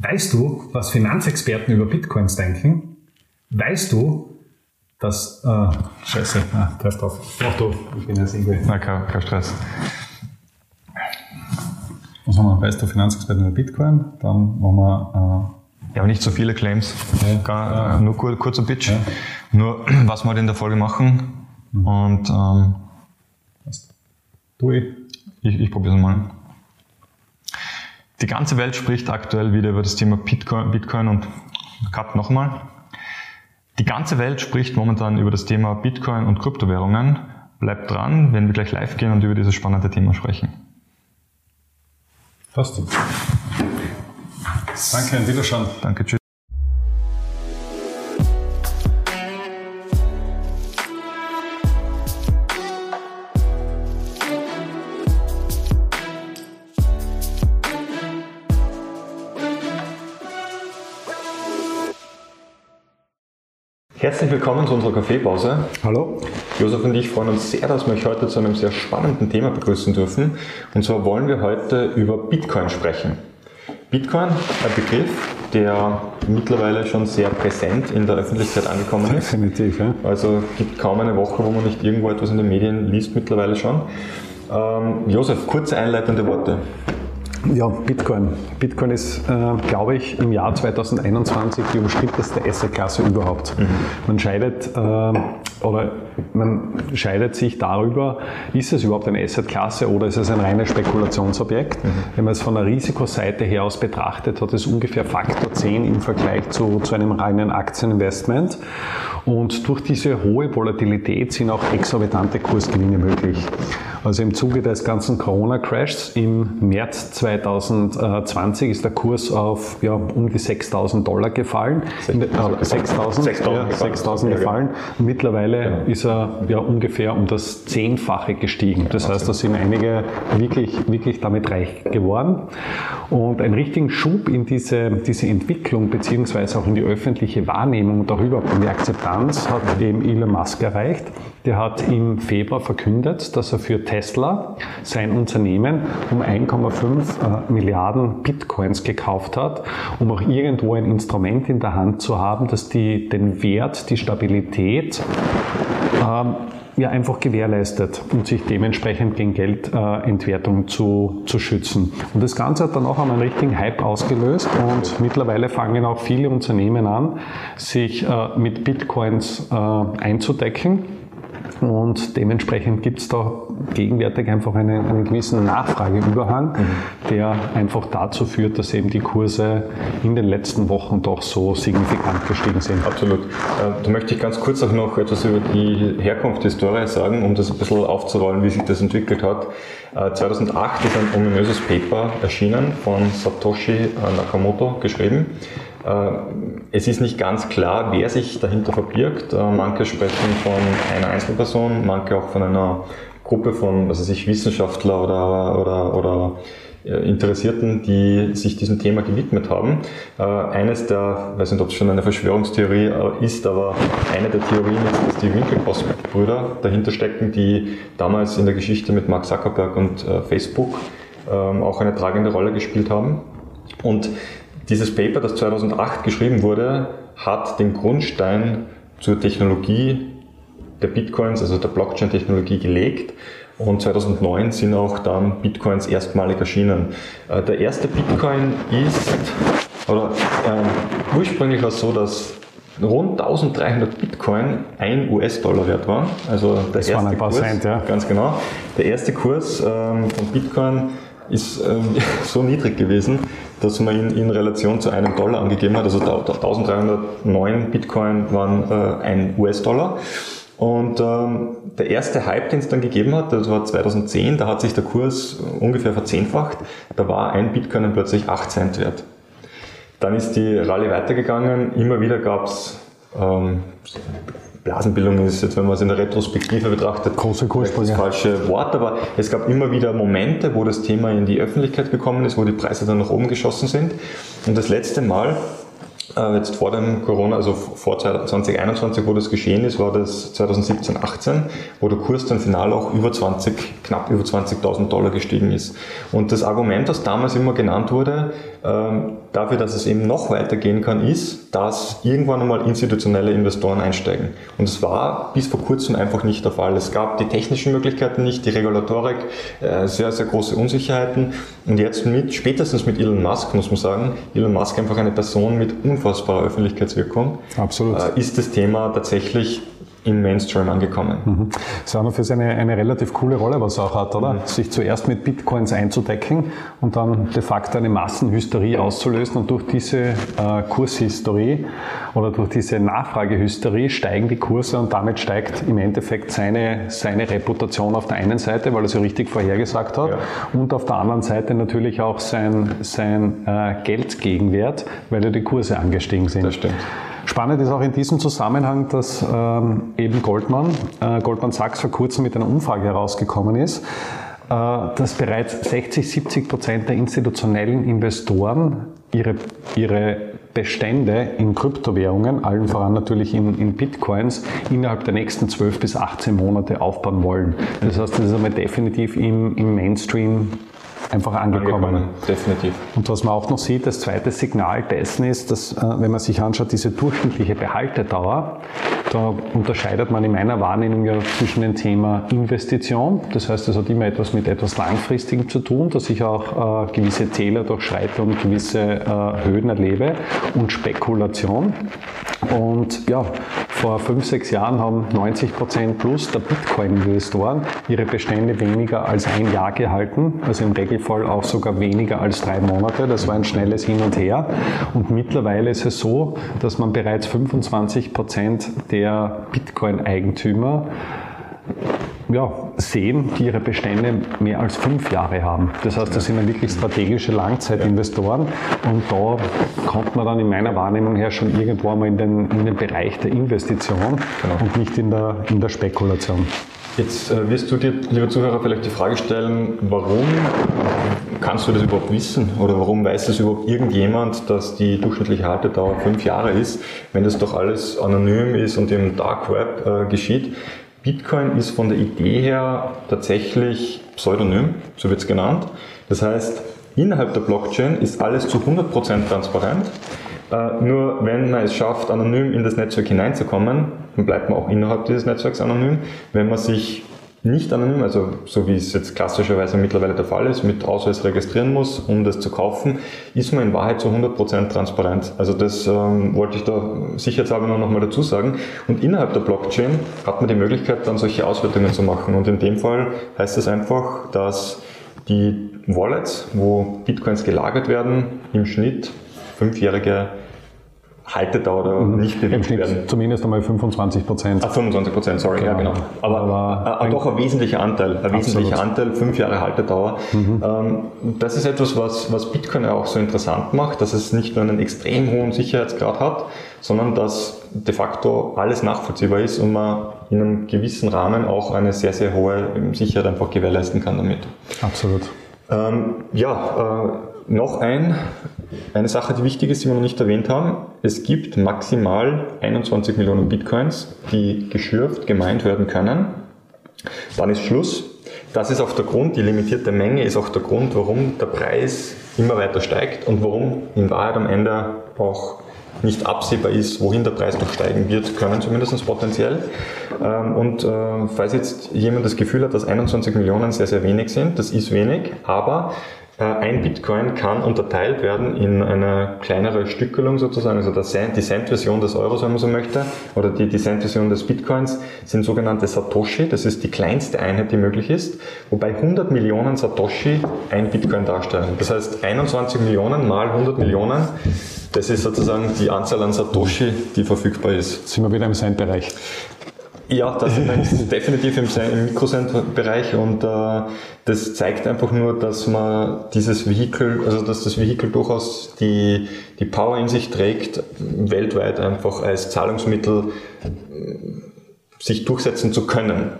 Weißt du, was Finanzexperten über Bitcoins denken? Weißt du, dass... Äh, scheiße, ah, treff drauf. Mach du, ich bin jetzt irgendwie... Na, kein, kein Stress. Was haben wir? Weißt du Finanzexperten über Bitcoin? Dann machen wir... Äh, ja, aber nicht so viele Claims. Ja. Gar, ja. Nur kur, kurzer Pitch. Ja. Nur, was wir halt in der Folge machen. Mhm. Und... Ähm, du ich. Ich, ich probiere es mal. Die ganze Welt spricht aktuell wieder über das Thema Bitcoin, Bitcoin und Cut nochmal. Die ganze Welt spricht momentan über das Thema Bitcoin und Kryptowährungen. Bleibt dran, wenn wir gleich live gehen und über dieses spannende Thema sprechen. Passt. Danke, Wiederschauen. Danke, tschüss. Herzlich willkommen zu unserer Kaffeepause. Hallo. Josef und ich freuen uns sehr, dass wir euch heute zu einem sehr spannenden Thema begrüßen dürfen. Und zwar wollen wir heute über Bitcoin sprechen. Bitcoin, ein Begriff, der mittlerweile schon sehr präsent in der Öffentlichkeit angekommen ist. Definitiv, ja. Also gibt kaum eine Woche, wo man nicht irgendwo etwas in den Medien liest mittlerweile schon. Ähm, Josef, kurze einleitende Worte. Ja, Bitcoin. Bitcoin ist, äh, glaube ich, im Jahr 2021 die umstrittenste Assetklasse überhaupt. Mhm. Man scheidet äh, oder man scheidet sich darüber, ist es überhaupt eine Assetklasse oder ist es ein reines Spekulationsobjekt. Mhm. Wenn man es von der Risikoseite her aus betrachtet, hat es ungefähr Faktor 10 im Vergleich zu, zu einem reinen Aktieninvestment. Und durch diese hohe Volatilität sind auch exorbitante Kursgewinne möglich. Also im Zuge des ganzen Corona-Crashs im März 2020 ist der Kurs auf ja, um die 6.000 Dollar gefallen. 6.000 äh, 6.000 gefallen. Mittlerweile genau. ist er ja ungefähr um das Zehnfache gestiegen. Das heißt, da sind einige wirklich, wirklich damit reich geworden. Und einen richtigen Schub in diese, diese Entwicklung beziehungsweise auch in die öffentliche Wahrnehmung darüber, in die Akzeptanz hat eben Elon Musk erreicht. Der hat im Februar verkündet, dass er für Tesla sein Unternehmen um 1,5 äh, Milliarden Bitcoins gekauft hat, um auch irgendwo ein Instrument in der Hand zu haben, das die, den Wert, die Stabilität ähm, ja einfach gewährleistet und sich dementsprechend gegen Geldentwertung äh, zu, zu schützen. Und das Ganze hat dann auch einen richtigen Hype ausgelöst und mittlerweile fangen auch viele Unternehmen an, sich äh, mit Bitcoins äh, einzudecken und dementsprechend gibt es da gegenwärtig einfach einen, einen gewissen Nachfrageüberhang, mhm. der einfach dazu führt, dass eben die Kurse in den letzten Wochen doch so signifikant gestiegen sind. Absolut. Äh, da möchte ich ganz kurz auch noch etwas über die Herkunft der Historie sagen, um das ein bisschen aufzurollen, wie sich das entwickelt hat. 2008 äh, ist ein ominöses Paper erschienen von Satoshi Nakamoto geschrieben es ist nicht ganz klar, wer sich dahinter verbirgt. Äh, manche sprechen von einer Einzelperson, manche auch von einer Gruppe von also sich Wissenschaftler oder, oder, oder äh, Interessierten, die sich diesem Thema gewidmet haben. Eines der, ich weiß nicht, ob es schon eine Verschwörungstheorie ist, aber eine der Theorien ist, dass die Winklevoss-Brüder dahinter stecken, die damals in der Geschichte mit Mark Zuckerberg und Facebook ähm, auch eine tragende Rolle gespielt haben. Und dieses Paper, das 2008 geschrieben wurde, hat den Grundstein zur Technologie der Bitcoins, also der Blockchain-Technologie gelegt. Und 2009 sind auch dann Bitcoins erstmalig erschienen. Äh, der erste Bitcoin ist, oder äh, ursprünglich war es so, dass rund 1300 Bitcoin ein US-Dollar wert war. Also der das erste ein paar Kurs, Cent, ja. Ganz genau. Der erste Kurs ähm, von Bitcoin ist ähm, so niedrig gewesen, dass man ihn in Relation zu einem Dollar angegeben hat. Also 1309 Bitcoin waren äh, ein US-Dollar. Und ähm, der erste Hype, den es dann gegeben hat, das war 2010, da hat sich der Kurs ungefähr verzehnfacht. Da war ein Bitcoin dann plötzlich 8 Cent wert. Dann ist die Rallye weitergegangen. Immer wieder gab es ähm, Blasenbildung ist jetzt, wenn man es in der Retrospektive betrachtet, große das falsche Wort, aber es gab immer wieder Momente, wo das Thema in die Öffentlichkeit gekommen ist, wo die Preise dann nach oben geschossen sind. Und das letzte Mal, äh, jetzt vor dem Corona, also vor 2021, wo das geschehen ist, war das 2017, 18, wo der Kurs dann final auch über 20, knapp über 20.000 Dollar gestiegen ist. Und das Argument, das damals immer genannt wurde, ähm, dafür, dass es eben noch weitergehen kann, ist, dass irgendwann einmal institutionelle Investoren einsteigen. Und es war bis vor kurzem einfach nicht der Fall. Es gab die technischen Möglichkeiten nicht, die Regulatorik, äh, sehr, sehr große Unsicherheiten. Und jetzt mit, spätestens mit Elon Musk, muss man sagen, Elon Musk einfach eine Person mit unfassbarer Öffentlichkeitswirkung, Absolut. Äh, ist das Thema tatsächlich im Mainstream angekommen. Mhm. Das ist auch noch für eine, eine relativ coole Rolle, was er auch hat, oder? Mhm. Sich zuerst mit Bitcoins einzudecken und dann de facto eine Massenhysterie auszulösen und durch diese äh, Kurshysterie oder durch diese Nachfragehysterie steigen die Kurse und damit steigt im Endeffekt seine, seine Reputation auf der einen Seite, weil er so richtig vorhergesagt hat ja. und auf der anderen Seite natürlich auch sein, sein äh, Geldgegenwert, weil ja die Kurse angestiegen sind. Das stimmt. Spannend ist auch in diesem Zusammenhang, dass ähm, eben Goldman, äh, Goldman Sachs vor kurzem mit einer Umfrage herausgekommen ist, äh, dass bereits 60, 70 Prozent der institutionellen Investoren ihre, ihre Bestände in Kryptowährungen, allen voran natürlich in, in, Bitcoins, innerhalb der nächsten 12 bis 18 Monate aufbauen wollen. Das heißt, das ist einmal definitiv im, im Mainstream einfach angekommen. angekommen. Definitiv. Und was man auch noch sieht, das zweite Signal dessen ist, dass, äh, wenn man sich anschaut, diese durchschnittliche Behaltedauer, da unterscheidet man in meiner Wahrnehmung ja zwischen dem Thema Investition, das heißt, das hat immer etwas mit etwas Langfristigem zu tun, dass ich auch äh, gewisse Zähler durchschreite und gewisse äh, Höhen erlebe, und Spekulation. Und ja, vor fünf, sechs Jahren haben 90 Prozent plus der Bitcoin-Investoren ihre Bestände weniger als ein Jahr gehalten, also im Regelfall auch sogar weniger als drei Monate. Das war ein schnelles Hin und Her. Und mittlerweile ist es so, dass man bereits 25 Prozent der Bitcoin-Eigentümer ja, sehen, die ihre Bestände mehr als fünf Jahre haben. Das heißt, das sind dann wirklich strategische Langzeitinvestoren und da kommt man dann in meiner Wahrnehmung her schon irgendwo einmal in den, in den Bereich der Investition genau. und nicht in der, in der Spekulation. Jetzt äh, wirst du dir, lieber Zuhörer, vielleicht die Frage stellen, warum kannst du das überhaupt wissen oder warum weiß das überhaupt irgendjemand, dass die durchschnittliche Haltedauer fünf Jahre ist, wenn das doch alles anonym ist und im Dark Web äh, geschieht? Bitcoin ist von der Idee her tatsächlich pseudonym, so wird es genannt. Das heißt, innerhalb der Blockchain ist alles zu 100% transparent. Äh, nur wenn man es schafft, anonym in das Netzwerk hineinzukommen, dann bleibt man auch innerhalb dieses Netzwerks anonym. Wenn man sich nicht anonym, also so wie es jetzt klassischerweise mittlerweile der Fall ist, mit Ausweis registrieren muss, um das zu kaufen, ist man in Wahrheit zu 100% transparent. Also das ähm, wollte ich da sicherheitshalber noch mal dazu sagen. Und innerhalb der Blockchain hat man die Möglichkeit, dann solche Auswertungen zu machen. Und in dem Fall heißt das einfach, dass die Wallets, wo Bitcoins gelagert werden, im Schnitt fünfjährige Haltedauer oder mhm. nicht bewegt werden. Zumindest einmal 25 Prozent. Ah, 25 Prozent, sorry, genau. ja genau. Aber, Aber äh, doch ein wesentlicher Anteil, ein wesentlicher Anteil, fünf Jahre Haltedauer. Mhm. Ähm, das ist etwas, was, was Bitcoin auch so interessant macht, dass es nicht nur einen extrem hohen Sicherheitsgrad hat, sondern dass de facto alles nachvollziehbar ist und man in einem gewissen Rahmen auch eine sehr, sehr hohe Sicherheit einfach gewährleisten kann damit. Absolut. Ähm, ja, äh, noch ein, eine Sache, die wichtig ist, die wir noch nicht erwähnt haben. Es gibt maximal 21 Millionen Bitcoins, die geschürft, gemeint werden können. Dann ist Schluss. Das ist auch der Grund, die limitierte Menge ist auch der Grund, warum der Preis immer weiter steigt und warum in Wahrheit am Ende auch nicht absehbar ist, wohin der Preis noch steigen wird, können zumindest potenziell. Ähm, und äh, falls jetzt jemand das Gefühl hat, dass 21 Millionen sehr, sehr wenig sind, das ist wenig, aber ein Bitcoin kann unterteilt werden in eine kleinere Stückelung sozusagen, also die Cent-Version des Euros, wenn man so möchte, oder die, die Cent-Version des Bitcoins sind sogenannte Satoshi, das ist die kleinste Einheit, die möglich ist, wobei 100 Millionen Satoshi ein Bitcoin darstellen. Das heißt 21 Millionen mal 100 Millionen, das ist sozusagen die Anzahl an Satoshi, die verfügbar ist. Sind wir wieder im Cent-Bereich. Ja, das ist definitiv im, Mikrocent-Bereich und äh, das zeigt einfach nur, dass man dieses Vehikel, also dass das Vehikel durchaus die, die Power in sich trägt, weltweit einfach als Zahlungsmittel äh, sich durchsetzen zu können.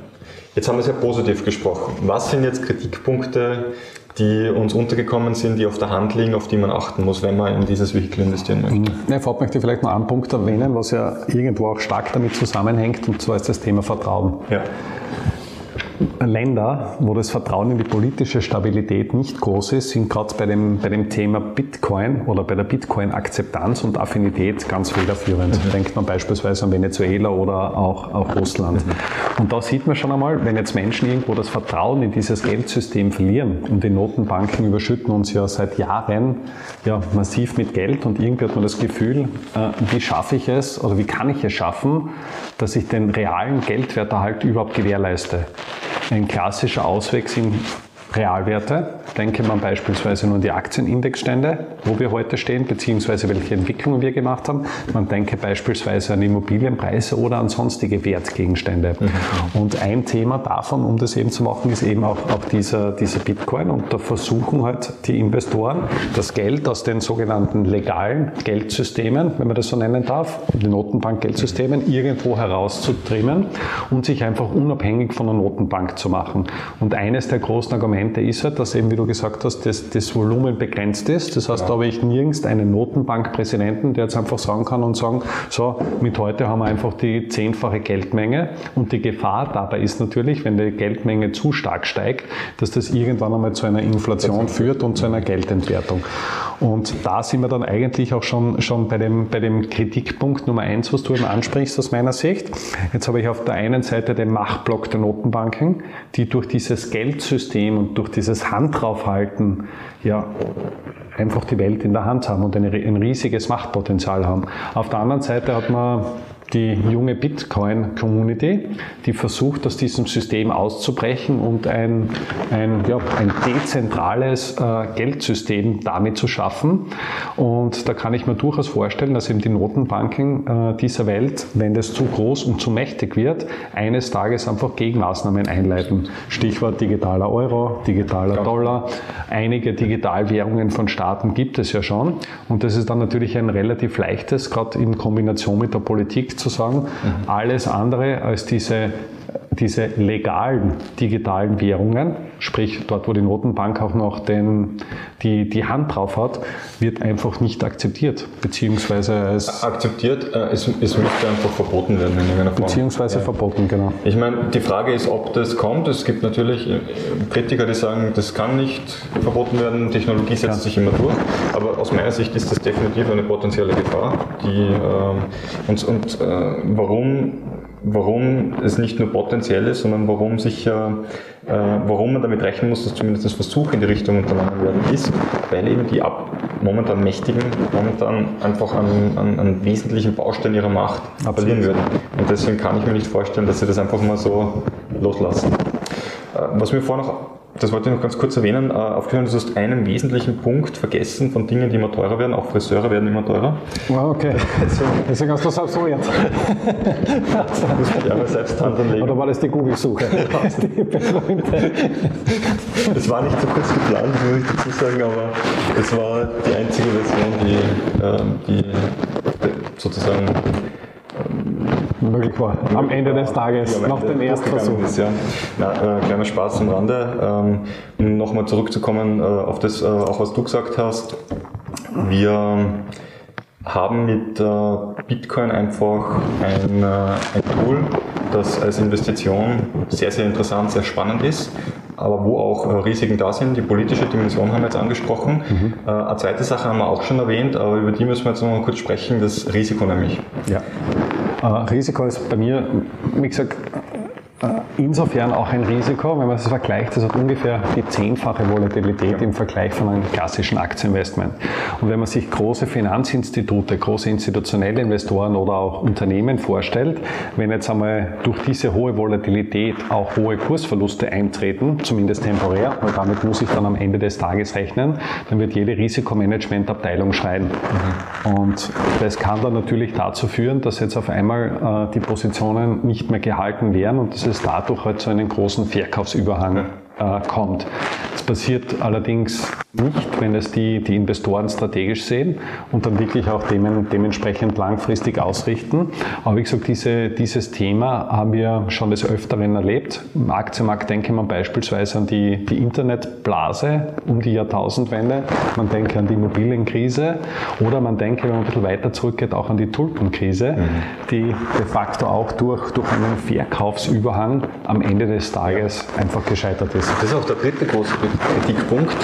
Jetzt haben wir sehr positiv gesprochen. Was sind jetzt Kritikpunkte, die uns untergekommen sind, die auf der Hand liegen, auf die man achten muss, wenn man in dieses Vehikel investieren möchte. Mhm. Ja, Ford möchte vielleicht noch einen Punkt erwähnen, was ja irgendwo auch stark damit zusammenhängt, und zwar ist das Thema Vertrauen. Ja. Länder, wo das Vertrauen in die politische Stabilität nicht groß ist, sind gerade bei dem, bei dem Thema Bitcoin oder bei der Bitcoin-Akzeptanz und Affinität ganz federführend. Mhm. Denkt man beispielsweise an Venezuela oder auch, auch Russland. Mhm. Und da sieht man schon einmal, wenn jetzt Menschen irgendwo das Vertrauen in dieses Geldsystem verlieren und die Notenbanken überschütten uns ja seit Jahren ja, massiv mit Geld und irgendwie hat man das Gefühl, äh, wie schaffe ich es oder wie kann ich es schaffen, dass ich den realen Geldwerterhalt überhaupt gewährleiste. Ein klassischer Ausweg sind Realwerte. Denke man beispielsweise nur an die Aktienindexstände, wo wir heute stehen, beziehungsweise welche Entwicklungen wir gemacht haben. Man denke beispielsweise an Immobilienpreise oder an sonstige Wertgegenstände. Mhm. Und ein Thema davon, um das eben zu machen, ist eben auch, auch dieser, dieser Bitcoin. Und da versuchen halt die Investoren, das Geld aus den sogenannten legalen Geldsystemen, wenn man das so nennen darf, die Notenbankgeldsystemen, irgendwo herauszutrimmen und sich einfach unabhängig von der Notenbank zu machen. Und eines der großen Argumente Argumente ist halt, dass eben, wie du gesagt hast, das, das Volumen begrenzt ist. Das heißt, ja. da habe ich nirgends einen Notenbankpräsidenten, der jetzt einfach sagen kann und sagen, so, mit heute haben wir einfach die zehnfache Geldmenge. Und die Gefahr dabei ist natürlich, wenn die Geldmenge zu stark steigt, dass das irgendwann einmal zu einer Inflation führt und zu einer Geldentwertung. Und da sind wir dann eigentlich auch schon, schon bei, dem, bei dem Kritikpunkt Nummer eins, was du eben ansprichst aus meiner Sicht. Jetzt habe ich auf der einen Seite den Machtblock der Notenbanken, die durch dieses Geldsystem und durch dieses Hand draufhalten ja einfach die Welt in der Hand haben und ein riesiges Machtpotenzial haben. Auf der anderen Seite hat man die junge Bitcoin-Community, die versucht, aus diesem System auszubrechen und ein, ein, ja, ein dezentrales äh, Geldsystem damit zu schaffen. Und da kann ich mir durchaus vorstellen, dass eben die Notenbanken äh, dieser Welt, wenn das zu groß und zu mächtig wird, eines Tages einfach Gegenmaßnahmen einleiten. Stichwort digitaler Euro, digitaler ja. Dollar. Einige Digitalwährungen von Staaten gibt es ja schon. Und das ist dann natürlich ein relativ leichtes, gerade in Kombination mit der Politik zu sagen, mhm. alles andere als diese diese legalen digitalen Währungen, sprich dort, wo die Notenbank auch noch den, die, die Hand drauf hat, wird einfach nicht akzeptiert, beziehungsweise es akzeptiert, äh, es, es müsste einfach verboten werden in irgendeiner Form. Beziehungsweise ja. verboten, genau. Ich meine, die Frage ist, ob das kommt. Es gibt natürlich äh, Kritiker, die sagen, das kann nicht verboten werden, Technologie setzt ja. sich immer durch, aber aus meiner Sicht ist das definitiv eine potenzielle Gefahr, die äh, und, und äh, warum warum es nicht nur potenziell ist, sondern warum sicher, äh, warum man damit rechnen muss, dass zumindest das Versuch in die Richtung unternommen werden ist, weil eben die ab, momentan Mächtigen momentan einfach an, an, an wesentlichen Bausteinen ihrer Macht verlieren würden. Und deswegen kann ich mir nicht vorstellen, dass sie das einfach mal so loslassen. Äh, was mir vorher noch das wollte ich noch ganz kurz erwähnen, äh, aufgehört, du hast einen wesentlichen Punkt vergessen von Dingen, die immer teurer werden. Auch Friseure werden immer teurer. Wow, okay. Deswegen hast du es so jetzt. muss ich aber selbst Hand anlegen. Oder war das die Google-Suche? das war nicht so kurz geplant, muss ich dazu sagen, aber es war die einzige Version, die, ähm, die sozusagen möglich war. Am Ende des Tages, nach dem ersten Versuch. Ist, ja. Na, äh, kleiner Spaß am Rande. Ähm, um nochmal zurückzukommen äh, auf das, äh, auch was du gesagt hast. Wir haben mit äh, Bitcoin einfach ein, äh, ein Tool, das als Investition sehr, sehr interessant, sehr spannend ist aber wo auch äh, Risiken da sind. Die politische Dimension haben wir jetzt angesprochen. Mhm. Eine zweite Sache haben wir auch schon erwähnt, aber über die müssen wir jetzt noch mal kurz sprechen, das Risiko nämlich. Ja. Risiko ist bei mir, wie gesagt, insofern auch ein Risiko, wenn man es vergleicht, das hat ungefähr die zehnfache Volatilität im Vergleich von einem klassischen Aktieninvestment. Und wenn man sich große Finanzinstitute, große institutionelle Investoren oder auch Unternehmen vorstellt, wenn jetzt einmal durch diese hohe Volatilität auch hohe Kursverluste eintreten, zumindest temporär, weil damit muss ich dann am Ende des Tages rechnen, dann wird jede Risikomanagementabteilung schreien. Mhm. Und das kann dann natürlich dazu führen, dass jetzt auf einmal äh, die Positionen nicht mehr gehalten werden und das es dadurch halt so einen großen Verkaufsüberhang äh, kommt. Das passiert allerdings nicht, wenn es die, die Investoren strategisch sehen und dann wirklich auch demen, dementsprechend langfristig ausrichten. Aber wie gesagt, diese, dieses Thema haben wir schon des Öfteren erlebt. Im Aktienmarkt denke man beispielsweise an die, die Internetblase um die Jahrtausendwende, man denke an die Immobilienkrise oder man denke, wenn man ein bisschen weiter zurückgeht, auch an die Tulpenkrise, mhm. die de facto auch durch, durch einen Verkaufsüberhang am Ende des Tages einfach gescheitert ist. Das ist auch der dritte große Kritikpunkt.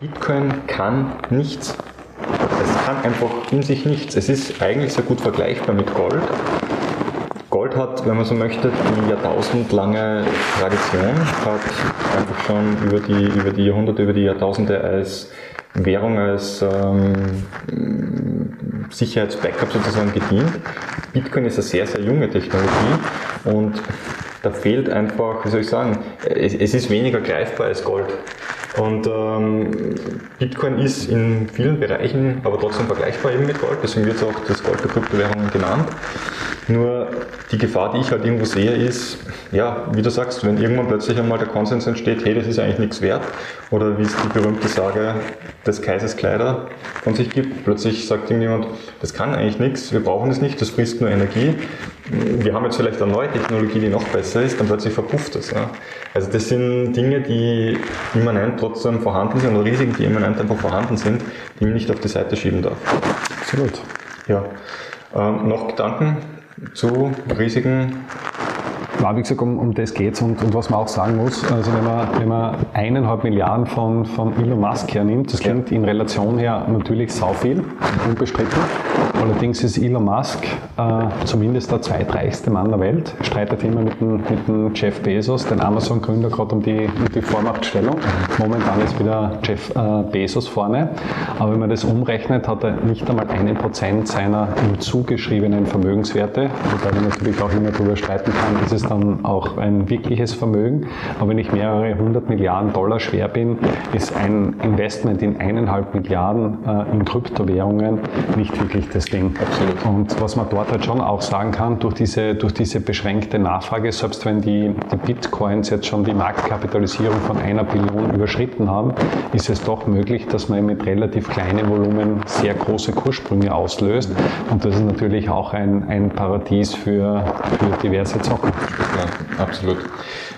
Bitcoin kann nichts. Es kann einfach in sich nichts. Es ist eigentlich sehr gut vergleichbar mit Gold. Gold hat, wenn man so möchte, die jahrtausendlange Tradition, hat einfach schon über die, über die Jahrhunderte, über die Jahrtausende als Währung, als ähm, Sicherheitsbackup sozusagen gedient. Bitcoin ist eine sehr, sehr junge Technologie und da fehlt einfach, wie soll ich sagen, es, es ist weniger greifbar als Gold. Und ähm, Bitcoin ist in vielen Bereichen aber trotzdem vergleichbar eben mit Gold, deswegen wird es auch das Gold der Kryptowährungen genannt. Nur die Gefahr, die ich halt irgendwo sehe, ist, ja, wie du sagst, wenn irgendwann plötzlich einmal der Konsens entsteht, hey, das ist eigentlich nichts wert, oder wie es die berühmte Sage des Kaisers Kleider von sich gibt, plötzlich sagt irgendjemand, das kann eigentlich nichts, wir brauchen es nicht, das frisst nur Energie, wir haben jetzt vielleicht eine neue Technologie, die noch besser ist, dann plötzlich verpufft es. Ja. Also das sind Dinge, die immanent trotzdem vorhanden sind, oder Risiken, die immanent einfach vorhanden sind, die man nicht auf die Seite schieben darf. Absolut. Ja. Ähm, noch Gedanken zu Risiken? Ja, wie gesagt, um, um das geht es und, und, was man auch sagen muss, also wenn man, wenn man eineinhalb Milliarden von, von Elon Musk hernimmt, das klingt in Relation her natürlich sau viel, unbestritten. Allerdings ist Elon Musk äh, zumindest der zweitreichste Mann der Welt, streitet immer mit dem, mit dem Jeff Bezos, den Amazon-Gründer, gerade um die, um die Vormachtstellung. Momentan ist wieder Jeff äh, Bezos vorne, aber wenn man das umrechnet, hat er nicht einmal einen Prozent seiner ihm zugeschriebenen Vermögenswerte, wobei man natürlich auch immer darüber streiten kann, ist es dann auch ein wirkliches Vermögen. Aber wenn ich mehrere hundert Milliarden Dollar schwer bin, ist ein Investment in eineinhalb Milliarden äh, in Kryptowährungen nicht wirklich das Ding. Absolut. Und was man dort halt schon auch sagen kann, durch diese, durch diese beschränkte Nachfrage, selbst wenn die, die Bitcoins jetzt schon die Marktkapitalisierung von einer Billion überschritten haben, ist es doch möglich, dass man mit relativ kleinen Volumen sehr große Kurssprünge auslöst. Und das ist natürlich auch ein, ein Paradies für, für diverse Zocken. Ja, absolut.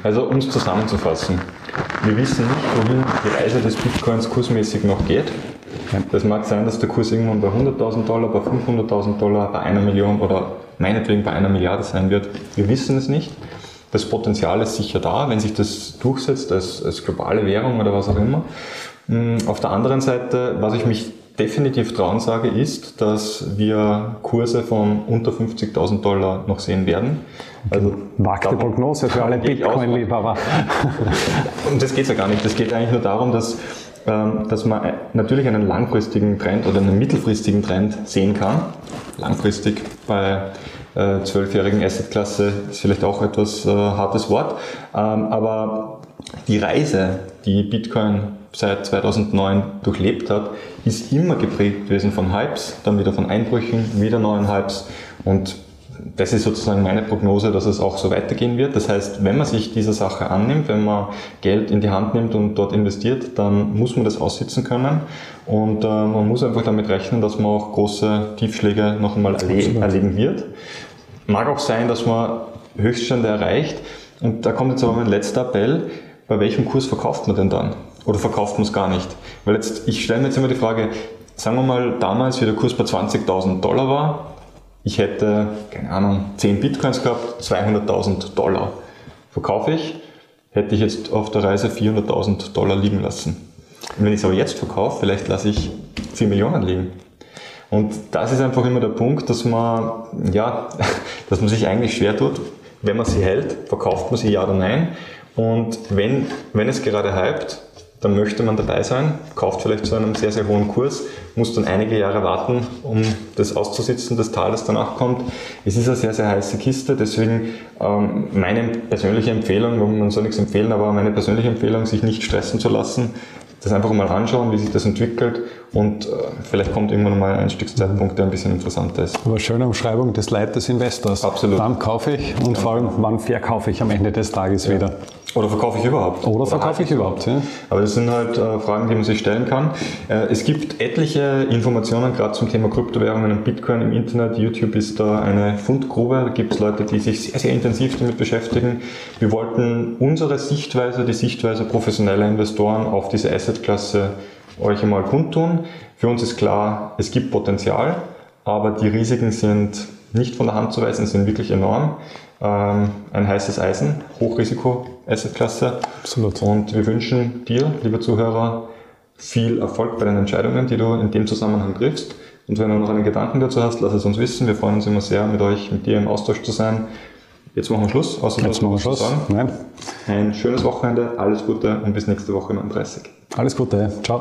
Also um es zusammenzufassen, wir wissen nicht, wohin die Reise des Bitcoins kursmäßig noch geht. Das mag sein, dass der Kurs irgendwann bei 100.000 Dollar, bei 500.000 Dollar, bei einer Million oder meinetwegen bei einer Milliarde sein wird. Wir wissen es nicht. Das Potenzial ist sicher da, wenn sich das durchsetzt als, als globale Währung oder was auch immer. Hm, auf der anderen Seite, was ich mich definitiv trauen sage, ist, dass wir Kurse von unter 50.000 Dollar noch sehen werden. Also Wagte Prognose für alle Bitcoin-Liebhaber. Und das geht ja gar nicht. Das geht eigentlich nur darum, dass, dass man natürlich einen langfristigen Trend oder einen mittelfristigen Trend sehen kann. Langfristig bei äh, zwölfjährigen Assetklasse ist vielleicht auch etwas äh, hartes Wort. Ähm, aber die Reise, die Bitcoin seit 2009 durchlebt hat, ist immer geprägt gewesen von Hypes, dann wieder von Einbrüchen, wieder neuen Hypes und das ist sozusagen meine Prognose, dass es auch so weitergehen wird. Das heißt, wenn man sich dieser Sache annimmt, wenn man Geld in die Hand nimmt und dort investiert, dann muss man das aussitzen können. Und äh, man muss einfach damit rechnen, dass man auch große Tiefschläge noch einmal erle erleben wird. Mag auch sein, dass man Höchststände erreicht. Und da kommt jetzt aber mein letzter Appell. Bei welchem Kurs verkauft man denn dann? Oder verkauft man es gar nicht? Weil jetzt, ich stelle mir jetzt immer die Frage, sagen wir mal damals, wie der Kurs bei 20.000 Dollar war, ich hätte, keine Ahnung, 10 Bitcoins gehabt, 200.000 Dollar. Verkaufe ich, hätte ich jetzt auf der Reise 400.000 Dollar liegen lassen. Und wenn ich es aber jetzt verkaufe, vielleicht lasse ich 4 Millionen liegen. Und das ist einfach immer der Punkt, dass man, ja, dass man sich eigentlich schwer tut. Wenn man sie hält, verkauft man sie ja oder nein. Und wenn, wenn es gerade hypt, dann möchte man dabei sein, kauft vielleicht zu einem sehr, sehr hohen Kurs, muss dann einige Jahre warten, um das auszusitzen, das Tal, das danach kommt. Es ist eine sehr, sehr heiße Kiste, deswegen ähm, meine persönliche Empfehlung, man soll nichts empfehlen, aber meine persönliche Empfehlung, sich nicht stressen zu lassen, das einfach mal anschauen, wie sich das entwickelt und äh, vielleicht kommt irgendwann mal ein Einstiegszeitpunkt, der ein bisschen interessanter ist. Aber schöne Umschreibung des Leid des Investors. Absolut. Wann kaufe ich und ja. vor allem, wann verkaufe ich am Ende des Tages ja. wieder. Oder verkaufe ich überhaupt? Oder verkaufe ich überhaupt, ja. Aber das sind halt äh, Fragen, die man sich stellen kann. Äh, es gibt etliche Informationen gerade zum Thema Kryptowährungen und Bitcoin im Internet. YouTube ist da eine Fundgrube. Da gibt es Leute, die sich sehr, sehr intensiv damit beschäftigen. Wir wollten unsere Sichtweise, die Sichtweise professioneller Investoren auf diese Assetklasse euch einmal kundtun. Für uns ist klar, es gibt Potenzial, aber die Risiken sind nicht von der Hand zu weisen, sind wirklich enorm. Ähm, ein heißes Eisen, Hochrisiko-Assetklasse. Absolut. Und wir wünschen dir, lieber Zuhörer, viel Erfolg bei den Entscheidungen, die du in dem Zusammenhang triffst. Und wenn du noch einen Gedanken dazu hast, lass es uns wissen. Wir freuen uns immer sehr, mit euch, mit dir im Austausch zu sein. Jetzt machen wir Schluss. Außer Jetzt machen wir Schluss. Nein. Ein schönes Wochenende, alles Gute und bis nächste Woche 39. Alles Gute. Ciao.